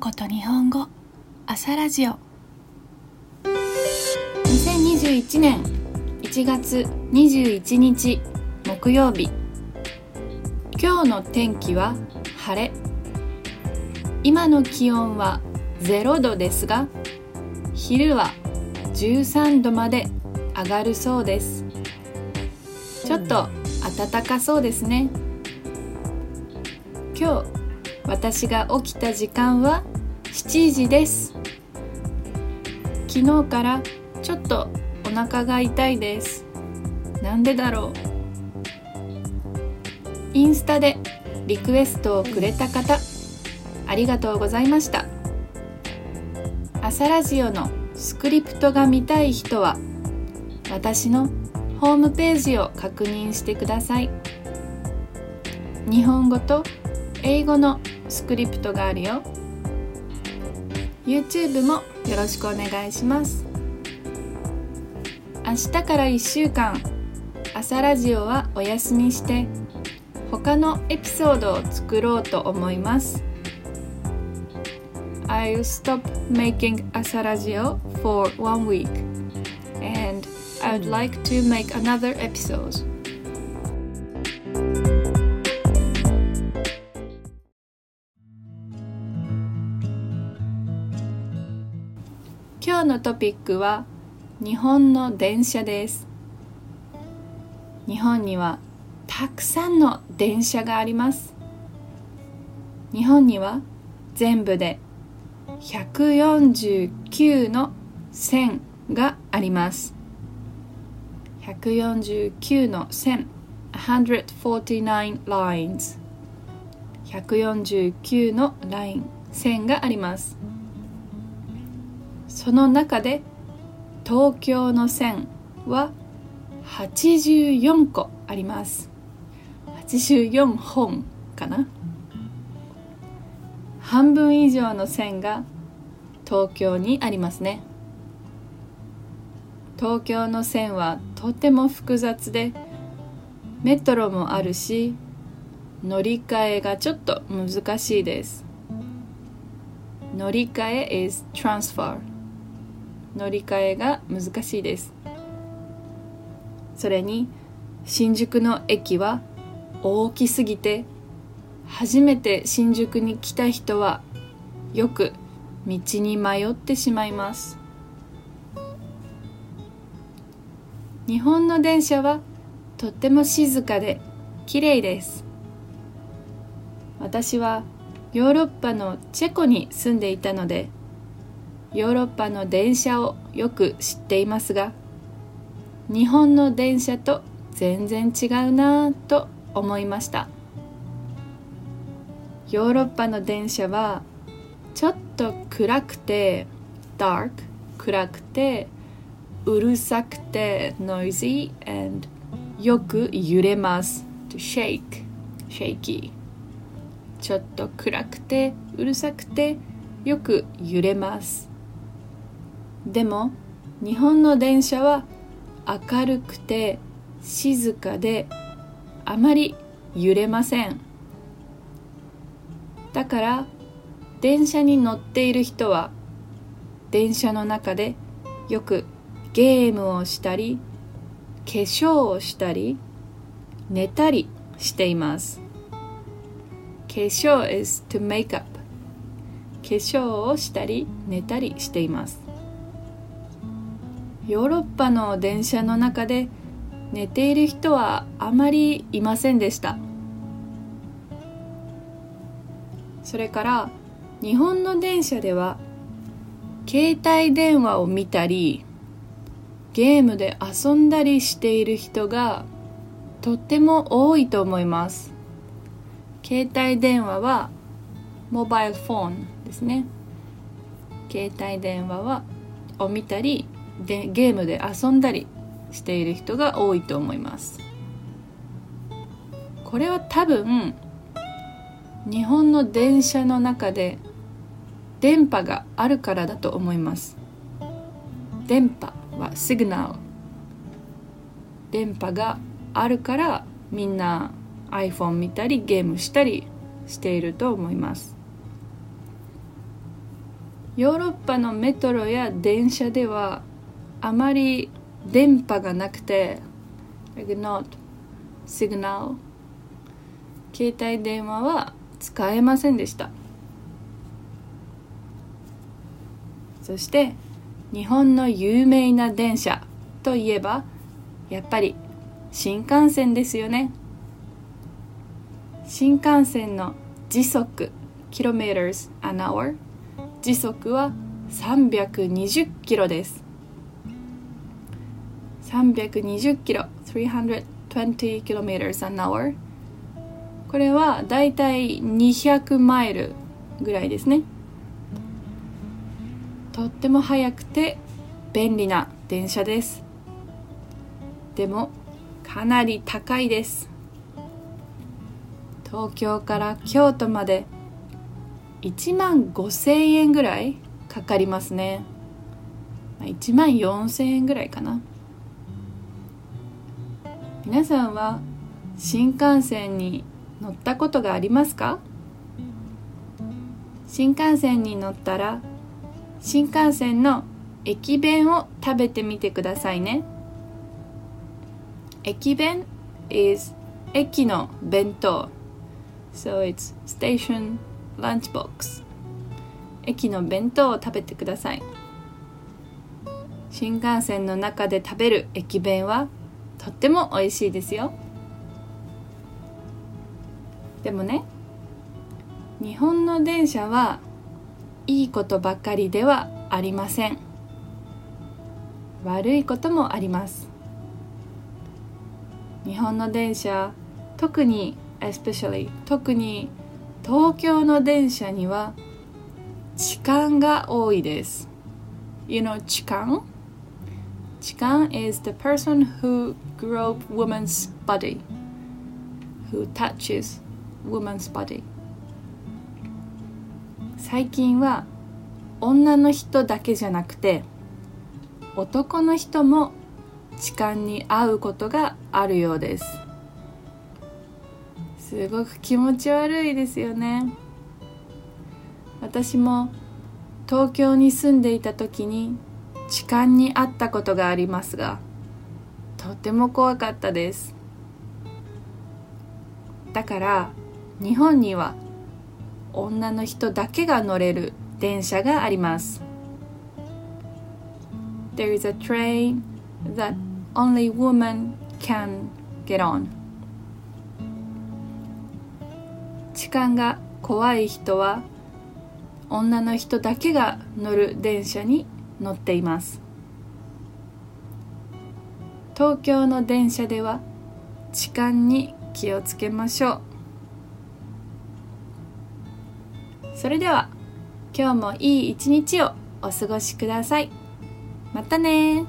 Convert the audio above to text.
こと日本語朝ラジオ。2021年1月21日木曜日。今日の天気は晴れ。今の気温は0度ですが昼は13度まで上がるそうです。ちょっと暖かそうですね。今日私が起きた時間は7時です。昨日からちょっとお腹が痛いです。なんでだろう？インスタでリクエストをくれた方ありがとうございました。朝ラジオのスクリプトが見たい人は私のホームページを確認してください。日本語と英語のスクリプトがあるよ。YouTube もよろしくお願いします明日から1週間朝ラジオはお休みして他のエピソードを作ろうと思います I'll stop making 朝ラジオ for one week and I would like to make another episode 今日のトピックは日本の電車です。日本にはたくさんの電車があります。日本には全部で149の線があります。149の線149 lines 149のライン線があります。その中で東京の線は84個あります。84本かな。半分以上の線が東京にありますね。東京の線はとても複雑でメトロもあるし乗り換えがちょっと難しいです。乗り換え is transfer 乗り換えが難しいです。それに新宿の駅は大きすぎて初めて新宿に来た人はよく道に迷ってしまいます。日本の電車はとっても静かで綺麗です。私はヨーロッパのチェコに住んでいたのでヨーロッパの電車をよく知っていますが日本の電車と全然違うなぁと思いました。ヨーロッパの電車はちょっと暗くて dark 暗くてうるさくて noisy and よく揺れます。to shake shaky ちょっと暗くてうるさくてよく揺れます。でも日本の電車は明るくて静かであまり揺れません。だから電車に乗っている人は電車の中でよくゲームをしたり化粧をしたり寝たりしています。化粧 is to make up 化粧をしたり寝たりしています。ヨーロッパの電車の中で寝ている人はあまりいませんでした。それから日本の電車では携帯電話を見たりゲームで遊んだりしている人がとっても多いと思います。携帯電話はモバイルフォンですね。携帯電話はを見たりでゲームで遊んだりしている人が多いと思います。これは多分日本の電車の中で電波があるからだと思います。電波はシグナル。電波があるからみんな iPhone 見たりゲームしたりしていると思います。ヨーロッパのメトロや電車ではあまり電波がなくて like not signal 携帯電話は使えませんでした。そして日本の有名な電車といえばやっぱり新幹線ですよね。新幹線の時速 kilometers an hour 時速は320キロです。320キロ320 kilometers an hour これはだいたい200マイルぐらいですね。とっても速くて便利な電車です。でもかなり高いです。東京から京都まで1万5000円ぐらいかかりますね。1万4000円ぐらいかな。皆さんは新幹線に乗ったことがありますか？新幹線に乗ったら新幹線の駅弁を食べてみてくださいね。駅弁 is 駅の弁当。So it's station lunchbox 駅の弁当を食べてください。新幹線の中で食べる駅弁はとっても美味しいですよ。でもね日本の電車はいいことばかりではありません。悪いこともあります。日本の電車特に especially 特に東京の電車には痴漢が多いです。You know 痴漢？痴漢 is the person who grope woman's body who touches woman's body. 最近は女の人だけじゃなくて男の人も痴漢に遭うことがあるようです。すごく気持ち悪いですよね。私も東京に住んでいた時に痴漢に遭ったことがありますがとても怖かったです。だから日本には女の人だけが乗れる電車があります。There is a train that only women can get on. 痴漢が怖い人は女の人だけが乗る電車に載っています。東京の電車では痴漢に気をつけましょう。それでは今日もいい一日をお過ごしください。またね